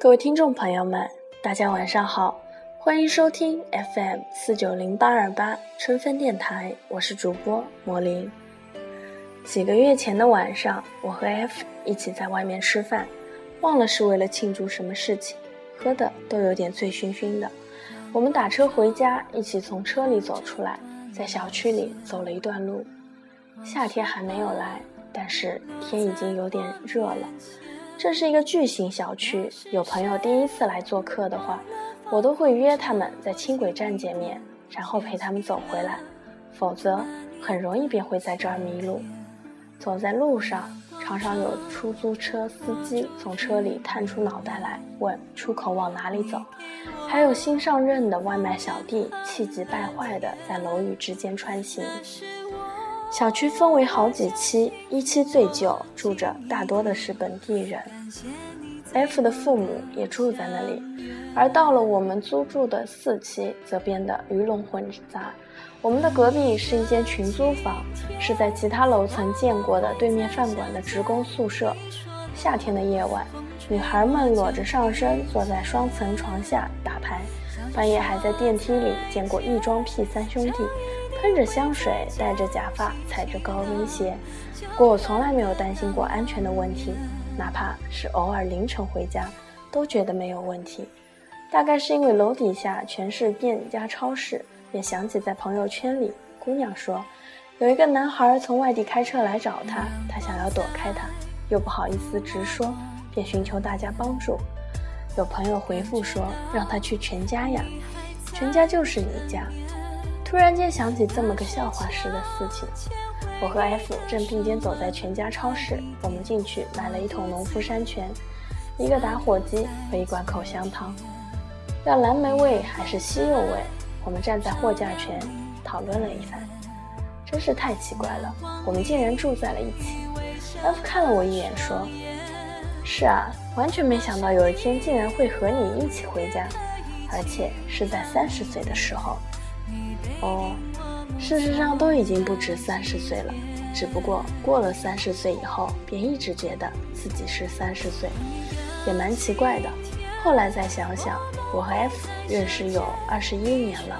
各位听众朋友们，大家晚上好，欢迎收听 FM 四九零八二八春分电台，我是主播魔灵。几个月前的晚上，我和 F 一起在外面吃饭，忘了是为了庆祝什么事情，喝的都有点醉醺醺的。我们打车回家，一起从车里走出来，在小区里走了一段路。夏天还没有来，但是天已经有点热了。这是一个巨型小区，有朋友第一次来做客的话，我都会约他们在轻轨站见面，然后陪他们走回来，否则很容易便会在这儿迷路。走在路上，常常有出租车司机从车里探出脑袋来问出口往哪里走，还有新上任的外卖小弟气急败坏地在楼宇之间穿行。小区分为好几期，一期最旧，住着大多的是本地人。F 的父母也住在那里，而到了我们租住的四期，则变得鱼龙混杂。我们的隔壁是一间群租房，是在其他楼层见过的对面饭馆的职工宿舍。夏天的夜晚，女孩们裸着上身坐在双层床下打牌，半夜还在电梯里见过异装癖三兄弟。喷着香水，戴着假发，踩着高跟鞋。不过我从来没有担心过安全的问题，哪怕是偶尔凌晨回家，都觉得没有问题。大概是因为楼底下全是店家超市，便想起在朋友圈里，姑娘说有一个男孩从外地开车来找她，她想要躲开他，又不好意思直说，便寻求大家帮助。有朋友回复说让他去全家呀，全家就是你家。突然间想起这么个笑话似的事情，我和 F 正并肩走在全家超市，我们进去买了一桶农夫山泉，一个打火机和一罐口香糖，要蓝莓味还是西柚味？我们站在货架前讨论了一番，真是太奇怪了，我们竟然住在了一起。F 看了我一眼说：“是啊，完全没想到有一天竟然会和你一起回家，而且是在三十岁的时候。”哦，事实上都已经不止三十岁了，只不过过了三十岁以后，便一直觉得自己是三十岁，也蛮奇怪的。后来再想想，我和 F 认识有二十一年了，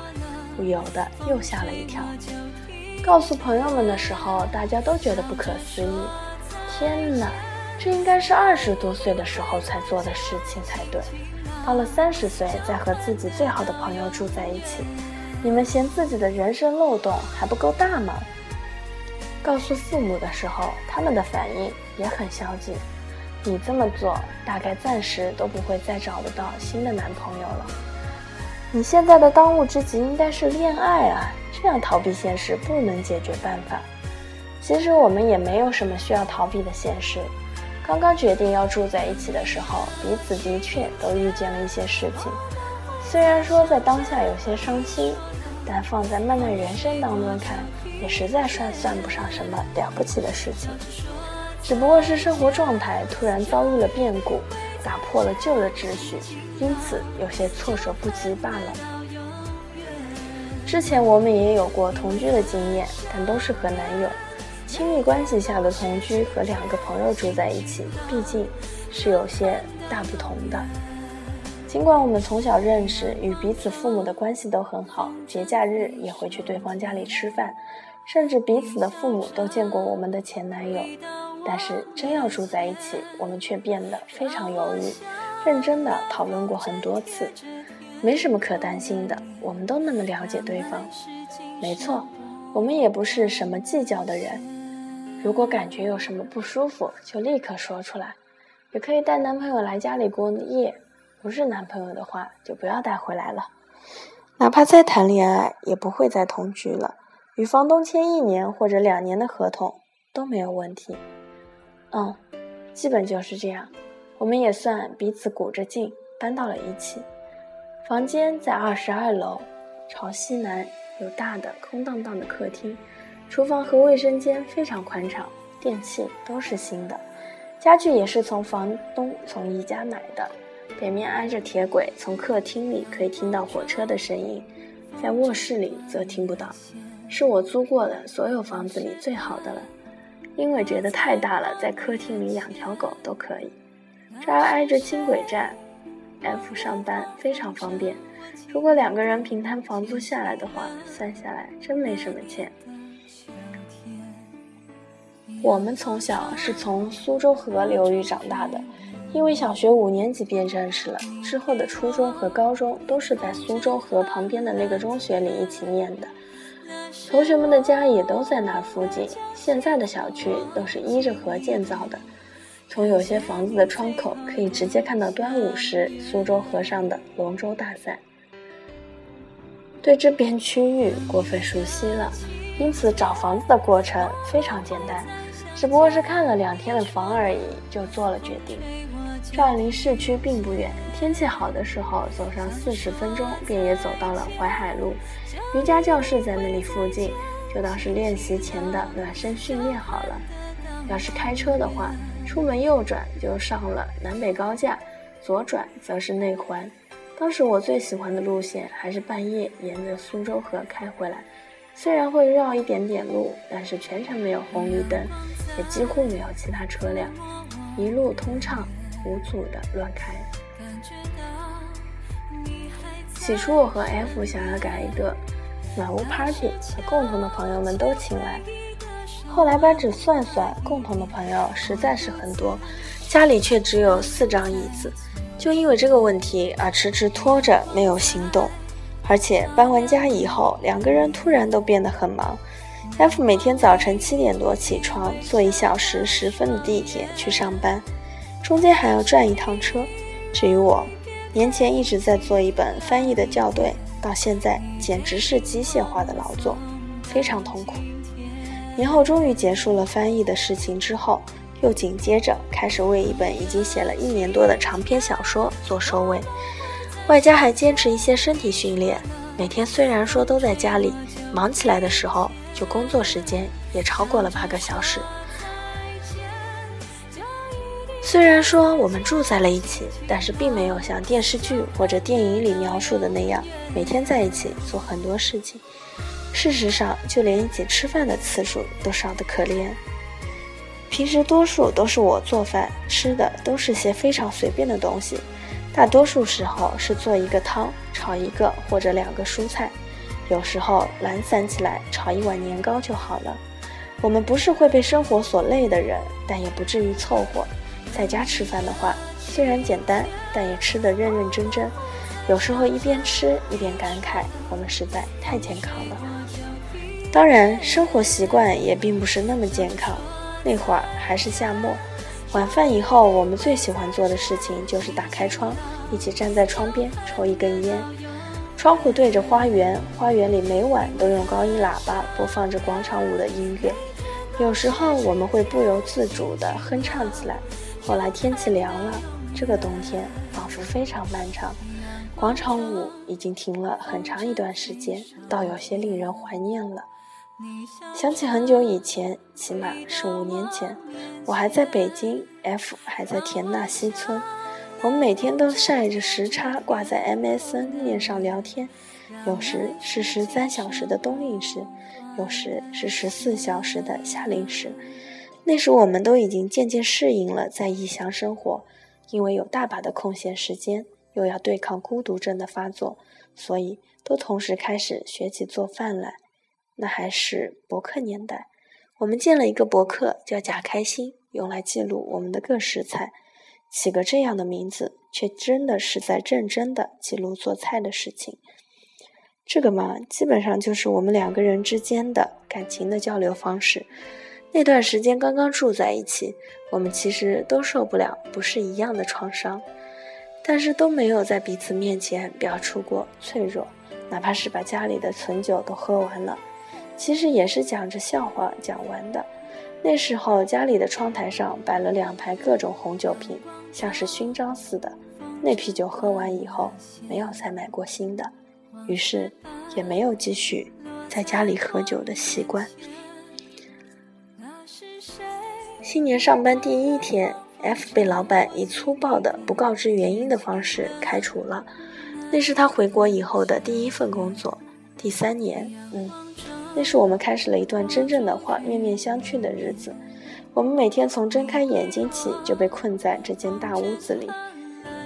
不由得又吓了一跳。告诉朋友们的时候，大家都觉得不可思议。天哪，这应该是二十多岁的时候才做的事情才对。到了三十岁，再和自己最好的朋友住在一起。你们嫌自己的人生漏洞还不够大吗？告诉父母的时候，他们的反应也很消极。你这么做，大概暂时都不会再找得到新的男朋友了。你现在的当务之急应该是恋爱啊！这样逃避现实不能解决办法。其实我们也没有什么需要逃避的现实。刚刚决定要住在一起的时候，彼此的确都遇见了一些事情。虽然说在当下有些伤心。但放在漫漫人生当中看，也实在算算不上什么了不起的事情，只不过是生活状态突然遭遇了变故，打破了旧的秩序，因此有些措手不及罢了。之前我们也有过同居的经验，但都是和男友，亲密关系下的同居和两个朋友住在一起，毕竟是有些大不同的。尽管我们从小认识，与彼此父母的关系都很好，节假日也会去对方家里吃饭，甚至彼此的父母都见过我们的前男友，但是真要住在一起，我们却变得非常犹豫，认真的讨论过很多次。没什么可担心的，我们都那么了解对方。没错，我们也不是什么计较的人。如果感觉有什么不舒服，就立刻说出来，也可以带男朋友来家里过夜。不是男朋友的话，就不要带回来了。哪怕再谈恋爱，也不会再同居了。与房东签一年或者两年的合同都没有问题。嗯，基本就是这样。我们也算彼此鼓着劲搬到了一起。房间在二十二楼，朝西南，有大的空荡荡的客厅，厨房和卫生间非常宽敞，电器都是新的，家具也是从房东从宜家买的。北面挨着铁轨，从客厅里可以听到火车的声音，在卧室里则听不到。是我租过的所有房子里最好的了，因为觉得太大了，在客厅里养条狗都可以。这儿挨着轻轨站，，F 上班非常方便。如果两个人平摊房租下来的话，算下来真没什么钱。我们从小是从苏州河流域长大的，因为小学五年级便认识了，之后的初中和高中都是在苏州河旁边的那个中学里一起念的。同学们的家也都在那附近，现在的小区都是依着河建造的。从有些房子的窗口可以直接看到端午时苏州河上的龙舟大赛。对这片区域过分熟悉了，因此找房子的过程非常简单，只不过是看了两天的房而已，就做了决定。这儿离市区并不远，天气好的时候走上四十分钟便也走到了淮海路，瑜伽教室在那里附近，就当是练习前的暖身训练好了。要是开车的话，出门右转就上了南北高架，左转则是内环。当时我最喜欢的路线还是半夜沿着苏州河开回来，虽然会绕一点点路，但是全程没有红绿灯，也几乎没有其他车辆，一路通畅无阻的乱开。起初我和 F 想要改一个暖屋 party，把共同的朋友们都请来。后来扳指算算，共同的朋友实在是很多，家里却只有四张椅子，就因为这个问题而迟迟拖着没有行动。而且搬完家以后，两个人突然都变得很忙。F 每天早晨七点多起床，坐一小时十分的地铁去上班，中间还要转一趟车。至于我，年前一直在做一本翻译的校对，到现在简直是机械化的劳作，非常痛苦。年后终于结束了翻译的事情之后，又紧接着开始为一本已经写了一年多的长篇小说做收尾，外加还坚持一些身体训练。每天虽然说都在家里，忙起来的时候，就工作时间也超过了八个小时。虽然说我们住在了一起，但是并没有像电视剧或者电影里描述的那样，每天在一起做很多事情。事实上，就连一起吃饭的次数都少得可怜。平时多数都是我做饭，吃的都是些非常随便的东西，大多数时候是做一个汤，炒一个或者两个蔬菜，有时候懒散起来炒一碗年糕就好了。我们不是会被生活所累的人，但也不至于凑合。在家吃饭的话，虽然简单，但也吃得认认真真。有时候一边吃一边感慨，我们实在太健康了。当然，生活习惯也并不是那么健康。那会儿还是夏末，晚饭以后，我们最喜欢做的事情就是打开窗，一起站在窗边抽一根烟。窗户对着花园，花园里每晚都用高音喇叭播放着广场舞的音乐。有时候我们会不由自主地哼唱起来。后来天气凉了，这个冬天仿佛非常漫长。广场舞已经停了很长一段时间，倒有些令人怀念了。想起很久以前，起码是五年前，我还在北京，F 还在田纳西村。我们每天都晒着时差挂在 MSN 面上聊天，有时是十三小时的冬令时，有时是十四小时的夏令时。那时我们都已经渐渐适应了在异乡生活，因为有大把的空闲时间，又要对抗孤独症的发作，所以都同时开始学起做饭来。那还是博客年代，我们建了一个博客，叫“假开心”，用来记录我们的各食材。起个这样的名字，却真的是在认真的记录做菜的事情。这个嘛，基本上就是我们两个人之间的感情的交流方式。那段时间刚刚住在一起，我们其实都受不了不是一样的创伤，但是都没有在彼此面前表出过脆弱，哪怕是把家里的存酒都喝完了。其实也是讲着笑话讲完的。那时候家里的窗台上摆了两排各种红酒瓶，像是勋章似的。那批酒喝完以后，没有再买过新的，于是也没有继续在家里喝酒的习惯。新年上班第一天，F 被老板以粗暴的不告知原因的方式开除了。那是他回国以后的第一份工作，第三年，嗯。那是我们开始了一段真正的话面面相觑的日子。我们每天从睁开眼睛起就被困在这间大屋子里，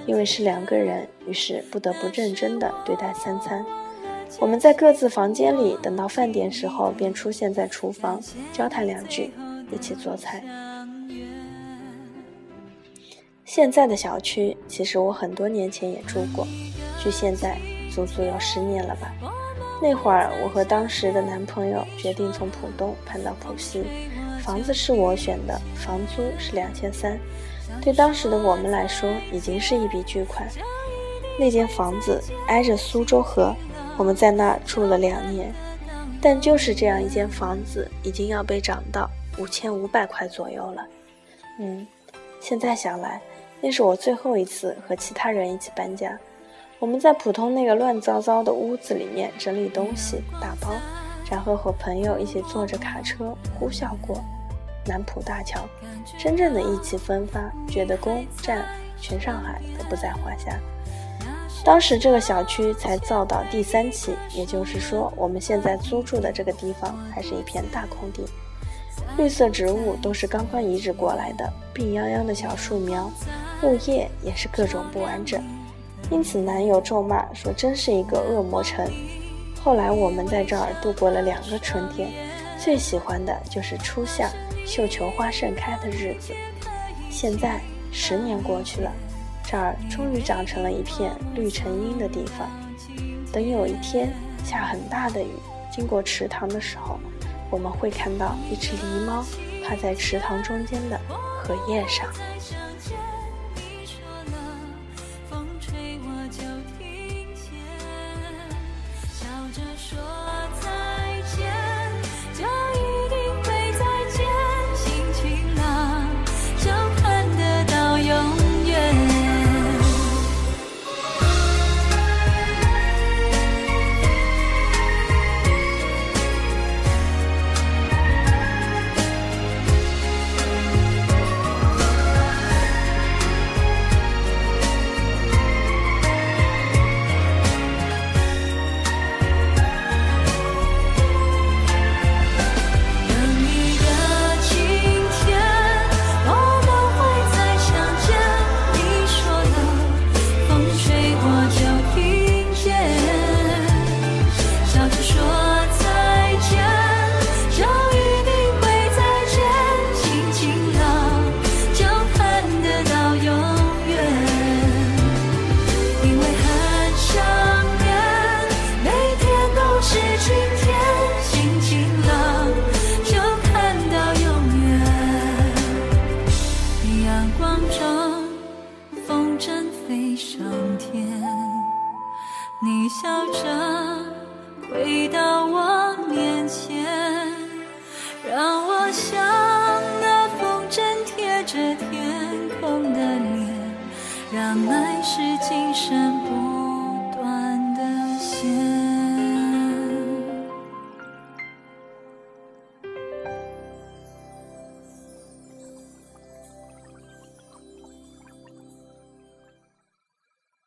因为是两个人，于是不得不认真的对待三餐。我们在各自房间里，等到饭点时候，便出现在厨房，交谈两句，一起做菜。现在的小区，其实我很多年前也住过，距现在足足有十年了吧。那会儿，我和当时的男朋友决定从浦东搬到浦西，房子是我选的，房租是两千三，对当时的我们来说，已经是一笔巨款。那间房子挨着苏州河。我们在那住了两年，但就是这样一间房子，已经要被涨到五千五百块左右了。嗯，现在想来，那是我最后一次和其他人一起搬家。我们在普通那个乱糟糟的屋子里面整理东西、打包，然后和朋友一起坐着卡车呼啸过南浦大桥，真正的意气风发，觉得攻占全上海都不在话下。当时这个小区才造到第三期，也就是说，我们现在租住的这个地方还是一片大空地，绿色植物都是刚刚移植过来的，病殃殃的小树苗，物业也是各种不完整，因此男友咒骂说真是一个恶魔城。后来我们在这儿度过了两个春天，最喜欢的就是初夏绣球花盛开的日子。现在十年过去了。这儿终于长成了一片绿成荫的地方。等有一天下很大的雨，经过池塘的时候，我们会看到一只狸猫趴在池塘中间的荷叶上。生不